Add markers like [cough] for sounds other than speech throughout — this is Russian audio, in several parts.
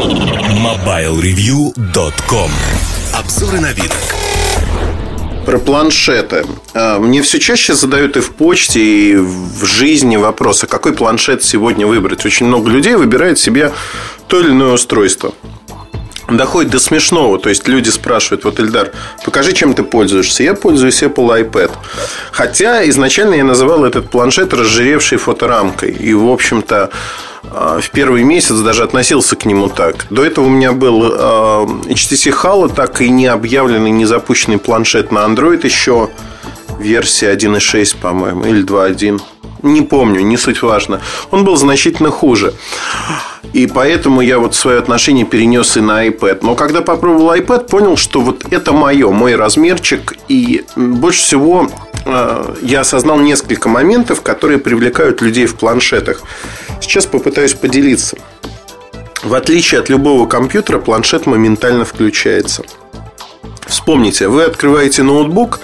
MobileReview.com Обзоры на вид. Про планшеты. А, мне все чаще задают и в почте, и в жизни вопросы, какой планшет сегодня выбрать. Очень много людей выбирает себе то или иное устройство доходит до смешного. То есть люди спрашивают, вот, Эльдар, покажи, чем ты пользуешься. Я пользуюсь Apple iPad. Хотя изначально я называл этот планшет разжиревшей фоторамкой. И, в общем-то, а, в первый месяц даже относился к нему так. До этого у меня был а, HTC Halo, так и не объявленный, не запущенный планшет на Android еще версия 1.6, по-моему, или 2.1. Не помню, не суть важно. Он был значительно хуже. И поэтому я вот свое отношение перенес и на iPad. Но когда попробовал iPad, понял, что вот это мое, мой размерчик. И больше всего э, я осознал несколько моментов, которые привлекают людей в планшетах. Сейчас попытаюсь поделиться. В отличие от любого компьютера, планшет моментально включается. Вспомните, вы открываете ноутбук,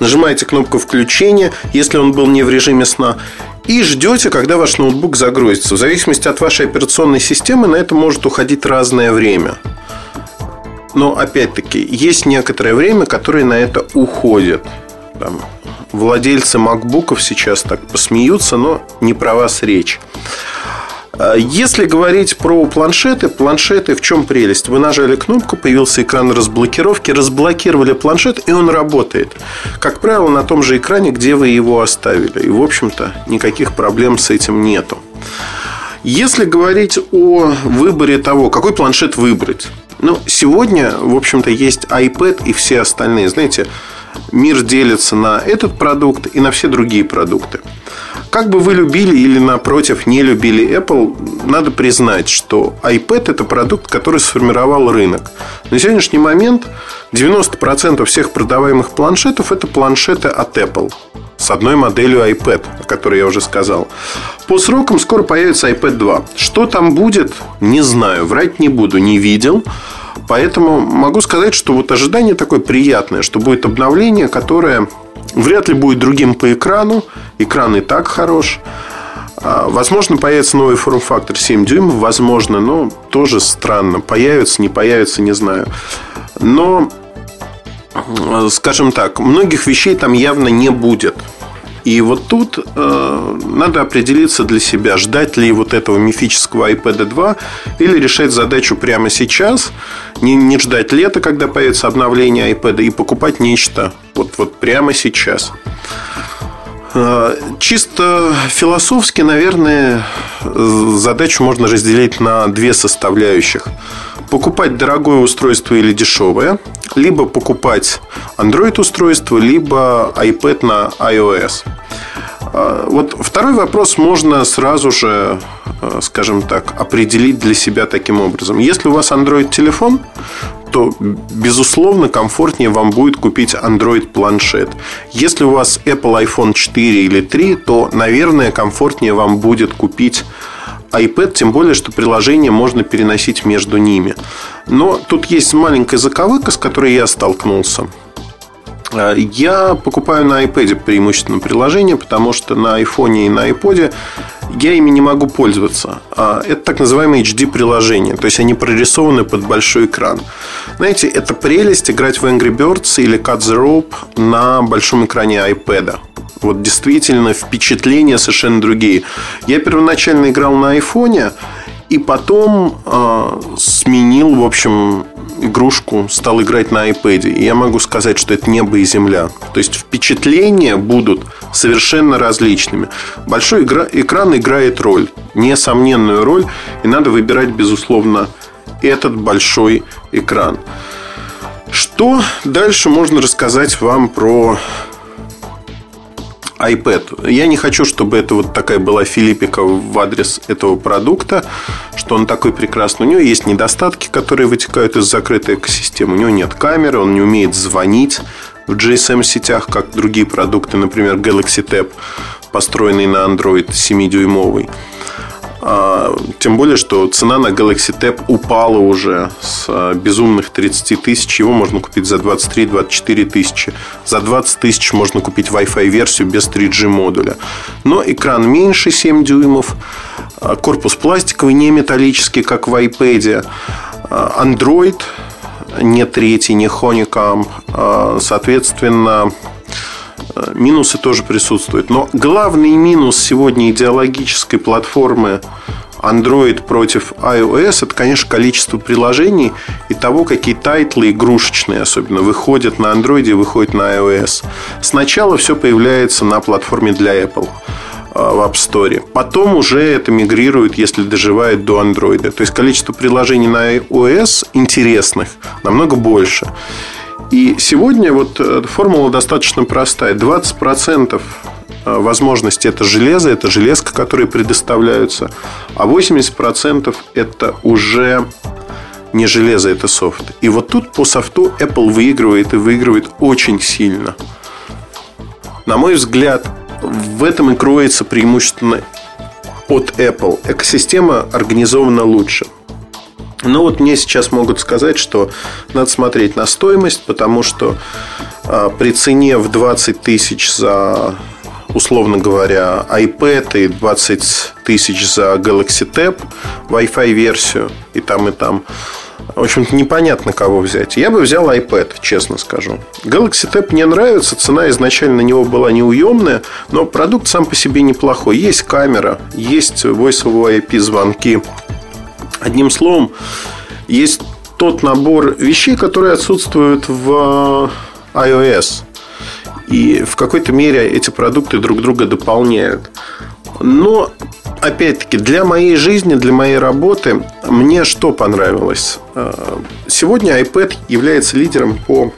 нажимаете кнопку включения, если он был не в режиме сна, и ждете, когда ваш ноутбук загрузится. В зависимости от вашей операционной системы на это может уходить разное время. Но опять-таки есть некоторое время, которое на это уходит. Там, владельцы макбуков сейчас так посмеются, но не про вас речь. А если говорить про планшеты, планшеты в чем прелесть? Вы нажали кнопку, появился экран разблокировки, разблокировали планшет, и он работает. Как правило, на том же экране, где вы его оставили. И, в общем-то, никаких проблем с этим нету. Если говорить о выборе того, какой планшет выбрать. Ну, сегодня, в общем-то, есть iPad и все остальные. Знаете, мир делится на этот продукт и на все другие продукты. Как бы вы любили или, напротив, не любили Apple, надо признать, что iPad – это продукт, который сформировал рынок. На сегодняшний момент 90% всех продаваемых планшетов – это планшеты от Apple с одной моделью iPad, о которой я уже сказал. По срокам скоро появится iPad 2. Что там будет, не знаю, врать не буду, не видел. Поэтому могу сказать, что вот ожидание такое приятное, что будет обновление, которое вряд ли будет другим по экрану. Экран и так хорош. А, возможно, появится новый форм-фактор 7 дюймов, возможно, но тоже странно. Появится, не появится, не знаю. Но, скажем так, многих вещей там явно не будет. И вот тут э, надо определиться для себя, ждать ли вот этого мифического iPad 2 или решать задачу прямо сейчас, не, не ждать лета, когда появится обновление iPad, и покупать нечто вот, вот прямо сейчас. Э, чисто философски, наверное, задачу можно разделить на две составляющих. Покупать дорогое устройство или дешевое, либо покупать Android устройство, либо iPad на iOS. Э, вот второй вопрос можно сразу же, э, скажем так, определить для себя таким образом. Если у вас Android телефон, то, безусловно, комфортнее вам будет купить Android планшет. Если у вас Apple iPhone 4 или 3, то, наверное, комфортнее вам будет купить iPad, тем более, что приложение можно переносить между ними. Но тут есть маленькая заковыка, с которой я столкнулся. А, я покупаю на iPad преимущественно приложение, потому что на iPhone и на iPod я ими не могу пользоваться. А, это так называемые HD-приложения, то есть они прорисованы под большой экран. Знаете, это прелесть играть в Angry Birds или Cut the Rope на большом экране iPad. Вот действительно впечатления совершенно другие. Я первоначально играл на айфоне, и потом э, сменил, в общем, игрушку, стал играть на iPad. И я могу сказать, что это небо и земля. То есть впечатления будут совершенно различными. Большой игра, экран играет роль, несомненную роль, и надо выбирать, безусловно, этот большой экран. Что дальше можно рассказать вам про iPad. Я не хочу, чтобы это вот такая была филиппика в адрес этого продукта, что он такой прекрасный. У него есть недостатки, которые вытекают из закрытой экосистемы. У него нет камеры, он не умеет звонить в GSM-сетях, как другие продукты, например, Galaxy Tab, построенный на Android 7-дюймовый. А, тем более, что цена на Galaxy Tab упала уже с а, безумных 30 тысяч. Его можно купить за 23-24 тысячи. За 20 тысяч можно купить Wi-Fi версию без 3G модуля. Но экран меньше 7 дюймов. Корпус пластиковый, не металлический, как в iPad. Android, не третий, не Honeycomb. Соответственно, минусы тоже присутствуют. Но главный минус сегодня идеологической платформы Android против iOS, это, конечно, количество приложений и того, какие тайтлы игрушечные особенно выходят на Android и выходят на iOS. Сначала все появляется на платформе для Apple а, в App Store. Потом уже это мигрирует, если доживает до Android. То есть количество приложений на iOS интересных намного больше. И сегодня вот э, формула достаточно простая. 20% Э, возможности это железо, это железка, которые предоставляются, а 80% это уже не железо, это софт. И вот тут по софту Apple выигрывает и выигрывает очень сильно. На мой взгляд, в этом и кроется преимущественно от Apple. Экосистема организована лучше. Но вот мне сейчас могут сказать, что надо смотреть на стоимость, потому что э, при цене в 20 тысяч за условно говоря, iPad и 20 тысяч за Galaxy Tab, Wi-Fi версию и там, и там. В общем-то, непонятно, кого взять. Я бы взял iPad, честно скажу. Galaxy Tab мне нравится. Цена изначально на него была неуемная, но продукт сам по себе неплохой. Есть камера, есть Voice over IP звонки. Одним словом, есть тот набор вещей, которые отсутствуют в iOS. И в какой-то мере эти продукты друг друга дополняют. Но, опять-таки, для моей жизни, для моей работы, мне что понравилось? Э, сегодня iPad является лидером по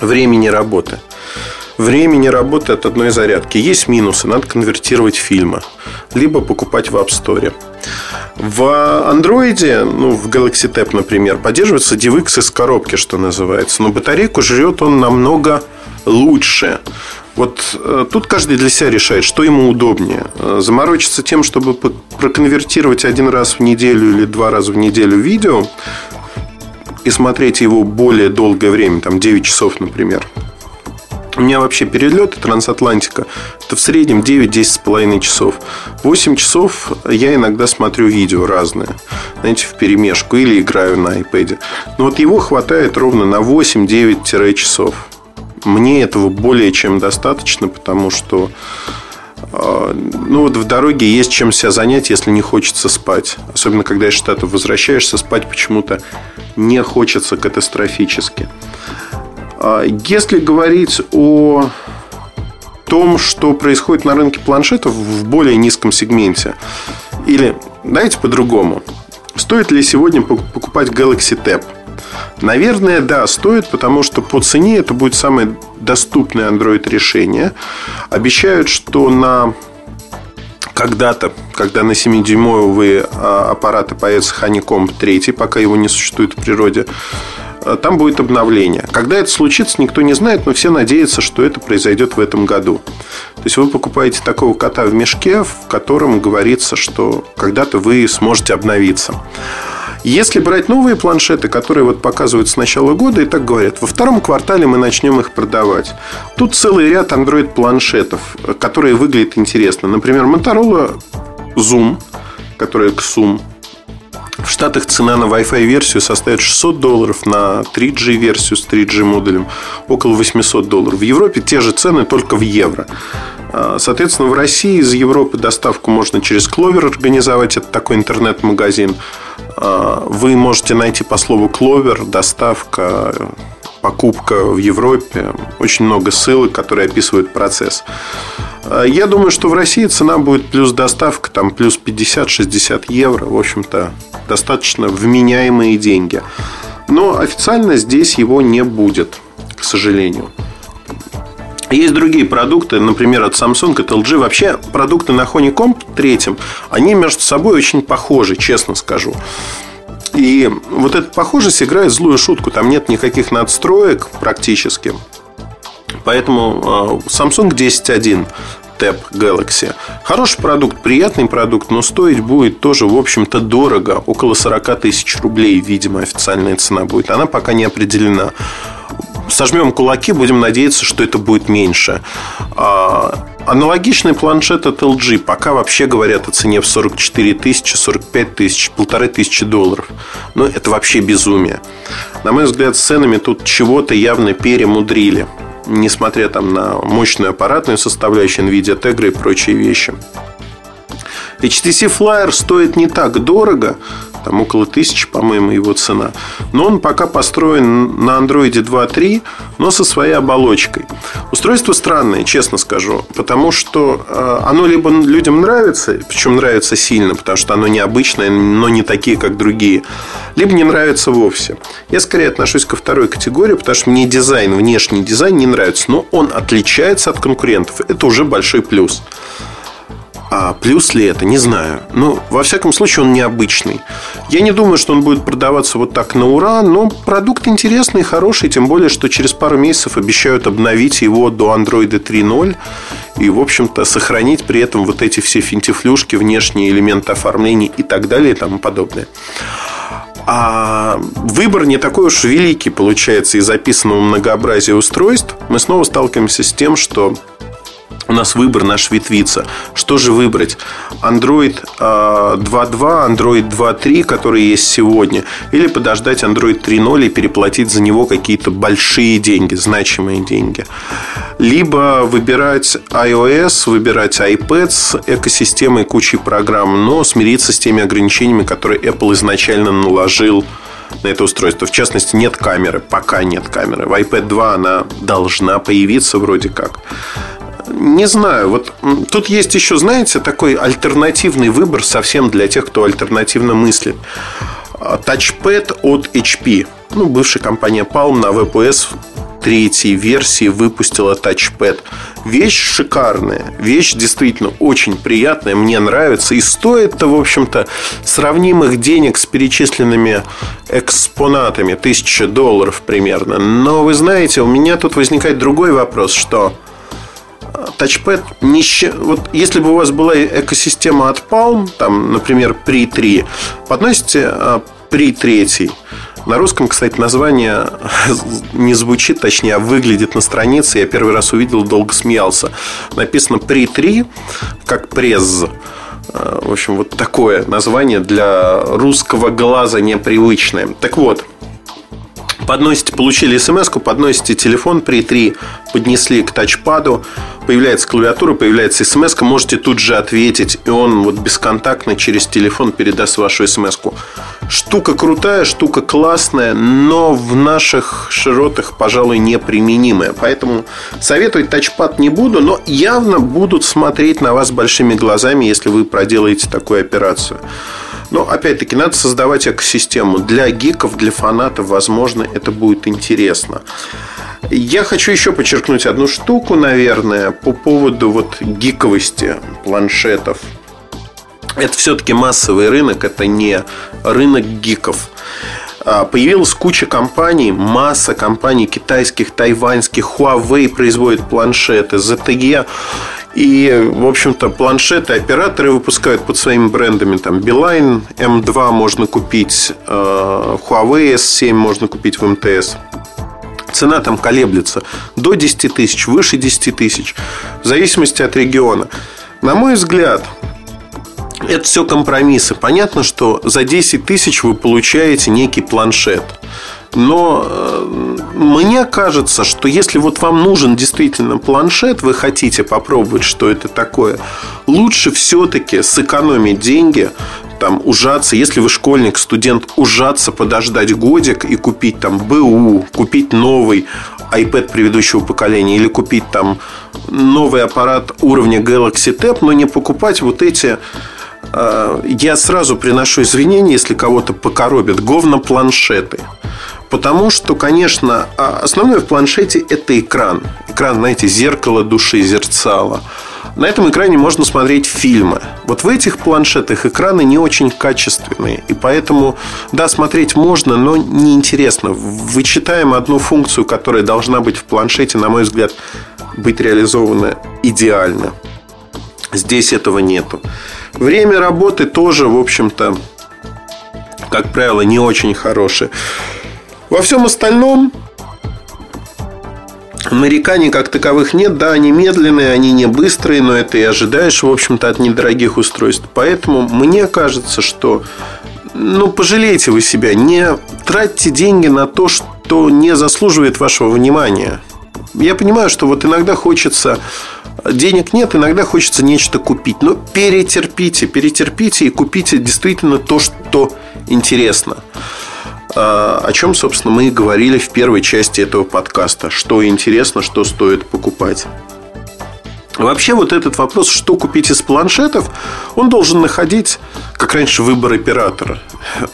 времени работы. Времени работы от одной зарядки. Есть минусы, надо конвертировать фильмы. Либо покупать в App Store. В Android, ну, в Galaxy Tab, например, поддерживается DivX из коробки, что называется. Но батарейку жрет он намного лучше. Вот э, тут каждый для себя решает, что ему удобнее. Э, заморочиться тем, чтобы проконвертировать один раз в неделю или два раза в неделю видео и смотреть его более долгое время, там 9 часов, например. У меня вообще перелеты трансатлантика это в среднем 9-10 с половиной часов. 8 часов я иногда смотрю видео разные, знаете, в перемешку или играю на iPad. Но вот его хватает ровно на 8-9 часов. Мне этого более чем достаточно, потому что а, ну вот в дороге есть чем себя занять, если не хочется спать. Особенно, когда из Штатов возвращаешься, спать почему-то не хочется катастрофически. А, если говорить о том, что происходит на рынке планшетов в более низком сегменте, или давайте по-другому. Стоит ли сегодня покупать Galaxy Tab? Наверное, да, стоит, потому что по цене это будет самое доступное Android решение. Обещают, что на когда-то, когда на 7-дюймовые а, аппараты появится Honeycomb 3, пока его не существует в природе, там будет обновление. Когда это случится, никто не знает, но все надеются, что это произойдет в этом году. То есть вы покупаете такого кота в мешке, в котором говорится, что когда-то вы сможете обновиться. Если брать новые планшеты, которые вот показывают с начала года, и так говорят, во втором квартале мы начнем их продавать. Тут целый ряд Android планшетов, которые выглядят интересно. Например, Motorola Zoom, которая Xum. В Штатах цена на Wi-Fi версию составит 600 долларов, на 3G версию с 3G модулем около 800 долларов. В Европе те же цены, только в евро. А, соответственно, в России из Европы доставку можно через Clover организовать. Это такой интернет-магазин. А, вы можете найти по слову Clover доставка, покупка в Европе. Очень много ссылок, которые описывают процесс. А, я думаю, что в России цена будет плюс доставка, там плюс 50-60 евро. В общем-то, достаточно вменяемые деньги. Но официально здесь его не будет, к сожалению. Есть другие продукты, например, от Samsung, от LG. Вообще, продукты на Honeycomb третьем, они между собой очень похожи, честно скажу. И вот эта похожесть играет злую шутку. Там нет никаких надстроек практически. Поэтому а, Samsung 10.1 Tab Galaxy. Хороший продукт, приятный продукт, но стоить будет тоже, в общем-то, дорого. Около 40 тысяч рублей, видимо, официальная цена будет. Она пока не определена сожмем кулаки, будем надеяться, что это будет меньше. Аналогичный планшет от LG пока вообще говорят о цене в 44 тысячи, 45 тысяч, полторы тысячи долларов. Но это вообще безумие. На мой взгляд, с ценами тут чего-то явно перемудрили. Несмотря там на мощную аппаратную составляющую NVIDIA Tegra и прочие вещи. HTC Flyer стоит не так дорого, там около тысячи, по-моему, его цена. Но он пока построен на Android 2.3, но со своей оболочкой. Устройство странное, честно скажу, потому что э, оно либо людям нравится, причем нравится сильно, потому что оно необычное, но не такие, как другие, либо не нравится вовсе. Я скорее отношусь ко второй категории, потому что мне дизайн, внешний дизайн не нравится, но он отличается от конкурентов. Это уже большой плюс. А плюс ли это, не знаю. Но, во всяком случае, он необычный. Я не думаю, что он будет продаваться вот так на ура, но продукт интересный, хороший, тем более, что через пару месяцев обещают обновить его до Android 3.0 и, в общем-то, сохранить при этом вот эти все финтифлюшки, внешние элементы оформления и так далее и тому подобное. А выбор не такой уж великий получается из записанного многообразия устройств. Мы снова сталкиваемся с тем, что у нас выбор наш ветвится. Что же выбрать? Android 2.2, а, Android 2.3, которые есть сегодня, или подождать Android 3.0 и переплатить за него какие-то большие деньги, значимые деньги. Либо выбирать iOS, выбирать iPad с экосистемой кучей программ, но смириться с теми ограничениями, которые Apple изначально наложил на это устройство. В частности, нет камеры. Пока нет камеры. В iPad 2 она должна появиться вроде как не знаю. Вот тут есть еще, знаете, такой альтернативный выбор совсем для тех, кто альтернативно мыслит. Тачпэд от HP. Ну, бывшая компания Palm на WebOS третьей версии выпустила тачпэд. Вещь шикарная, вещь действительно очень приятная, мне нравится. И стоит-то, в общем-то, сравнимых денег с перечисленными экспонатами, тысяча долларов примерно. Но вы знаете, у меня тут возникает другой вопрос, что тачпэд не Вот если бы у вас была экосистема от Palm, там, например, при 3, подносите а, при 3. На русском, кстати, название [laughs] не звучит, точнее, а выглядит на странице. Я первый раз увидел, долго смеялся. Написано при 3, как пресс. А, в общем, вот такое название для русского глаза непривычное. Так вот, подносите, получили смс подносите телефон при 3, поднесли к тачпаду, появляется клавиатура, появляется смс можете тут же ответить, и он вот бесконтактно через телефон передаст вашу смс -ку. Штука крутая, штука классная, но в наших широтах, пожалуй, неприменимая. Поэтому советовать тачпад не буду, но явно будут смотреть на вас большими глазами, если вы проделаете такую операцию. Но, опять-таки, надо создавать экосистему. Для гиков, для фанатов, возможно, это будет интересно. Я хочу еще подчеркнуть одну штуку, наверное, по поводу вот гиковости планшетов. Это все-таки массовый рынок, это не рынок гиков. А, появилась куча компаний, масса компаний китайских, тайваньских, Huawei производит планшеты, ZTE и, в общем-то, планшеты операторы выпускают под своими брендами. Там Beeline M2 можно купить, э, Huawei S7 можно купить в МТС. Цена там колеблется до 10 тысяч, выше 10 тысяч, в зависимости от региона. На мой взгляд, это все компромиссы. Понятно, что за 10 тысяч вы получаете некий планшет – но э, мне кажется, что если вот вам нужен действительно планшет, вы хотите попробовать, что это такое, лучше все-таки сэкономить деньги, там ужаться, если вы школьник, студент, ужаться, подождать годик и купить там БУ, купить новый iPad предыдущего поколения или купить там новый аппарат уровня Galaxy Tab, но не покупать вот эти э, я сразу приношу извинения, если кого-то покоробят, говно-планшеты. Потому что, конечно, а, основное в планшете – это экран. Экран, знаете, зеркало души, зерцало. На этом экране можно смотреть фильмы. Вот в этих планшетах экраны не очень качественные. И поэтому, да, смотреть можно, но неинтересно. Вычитаем одну функцию, которая должна быть в планшете, на мой взгляд, быть реализована идеально. Здесь этого нету. Время работы тоже, в общем-то, как правило, не очень хорошее. Во всем остальном Нареканий как таковых нет, да, они медленные, они не быстрые, но это и ожидаешь, в общем-то, от недорогих устройств. Поэтому мне кажется, что ну, пожалейте вы себя, не тратьте деньги на то, что не заслуживает вашего внимания. Я понимаю, что вот иногда хочется денег нет, иногда хочется нечто купить. Но перетерпите, перетерпите и купите действительно то, что интересно. А, о чем, собственно, мы и говорили в первой части этого подкаста. Что интересно, что стоит покупать. Вообще вот этот вопрос, что купить из планшетов, он должен находить, как раньше, выбор оператора.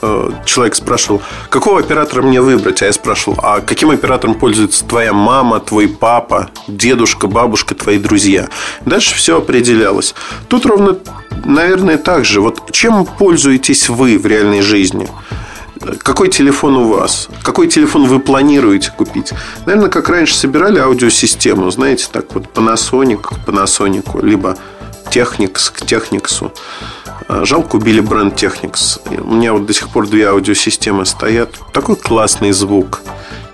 Э, человек спрашивал, какого оператора мне выбрать? А я спрашивал, а каким оператором пользуется твоя мама, твой папа, дедушка, бабушка, твои друзья? Дальше все определялось. Тут ровно, наверное, так же. Вот чем пользуетесь вы в реальной жизни? Какой телефон у вас, какой телефон вы планируете купить. Наверное, как раньше собирали аудиосистему, знаете, так вот Panasonic к Panasonic, либо Technics к Technics. А, жалко, убили бренд Technics. У меня вот до сих пор две аудиосистемы стоят. Такой классный звук.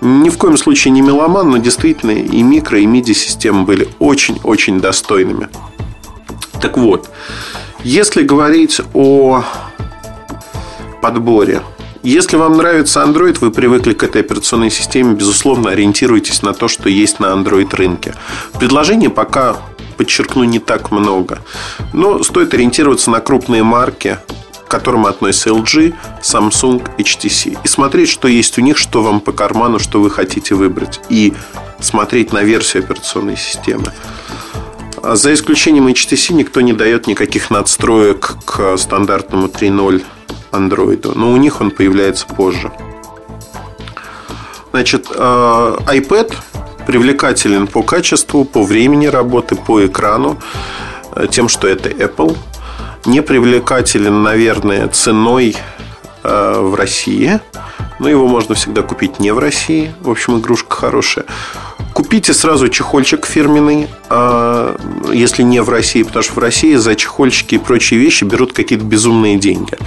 Ни в коем случае не меломан, но действительно и микро, и MIDI-системы были очень-очень достойными. Так вот, если говорить о подборе если вам нравится Android, вы привыкли к этой операционной системе, безусловно, ориентируйтесь на то, что есть на Android рынке. Предложений пока, подчеркну, не так много. Но стоит ориентироваться на крупные марки, к которым относятся LG, Samsung, HTC. И смотреть, что есть у них, что вам по карману, что вы хотите выбрать. И смотреть на версию операционной системы. А за исключением HTC никто не дает никаких надстроек к стандартному 3.0 Android, но у них он появляется позже. Значит, э, iPad привлекателен по качеству, по времени работы, по экрану, э, тем, что это Apple. Не привлекателен, наверное, ценой э, в России. Но его можно всегда купить не в России. В общем, игрушка хорошая. Купите сразу чехольчик фирменный, а, если не в России, потому что в России за чехольчики и прочие вещи берут какие-то безумные деньги.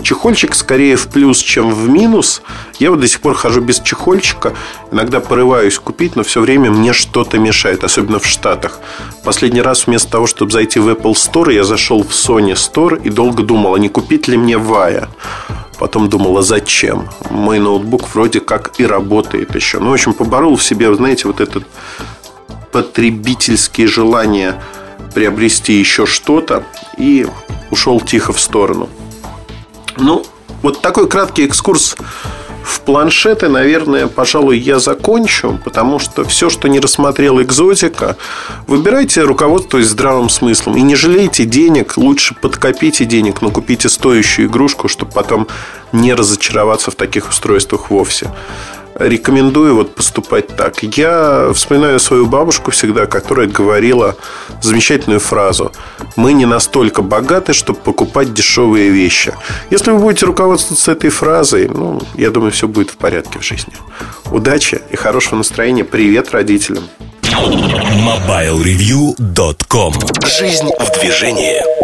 Чехольчик скорее в плюс, чем в минус. Я вот до сих пор хожу без чехольчика. Иногда порываюсь купить, но все время мне что-то мешает, особенно в Штатах. Последний раз вместо того, чтобы зайти в Apple Store, я зашел в Sony Store и долго думал, а не купить ли мне Вая. Потом думал, а зачем? Мой ноутбук вроде как и работает еще. Ну, в общем, поборол в себе, знаете, вот этот потребительские желания приобрести еще что-то и ушел тихо в сторону. Ну, вот такой краткий экскурс в планшеты, наверное, пожалуй, я закончу, потому что все, что не рассмотрел экзотика, выбирайте руководствуясь здравым смыслом. И не жалейте денег, лучше подкопите денег, но купите стоящую игрушку, чтобы потом не разочароваться в таких устройствах вовсе рекомендую вот поступать так. Я вспоминаю свою бабушку всегда, которая говорила замечательную фразу. Мы не настолько богаты, чтобы покупать дешевые вещи. Если вы будете руководствоваться этой фразой, ну, я думаю, все будет в порядке в жизни. Удачи и хорошего настроения. Привет родителям. MobileReview.com Жизнь в движении.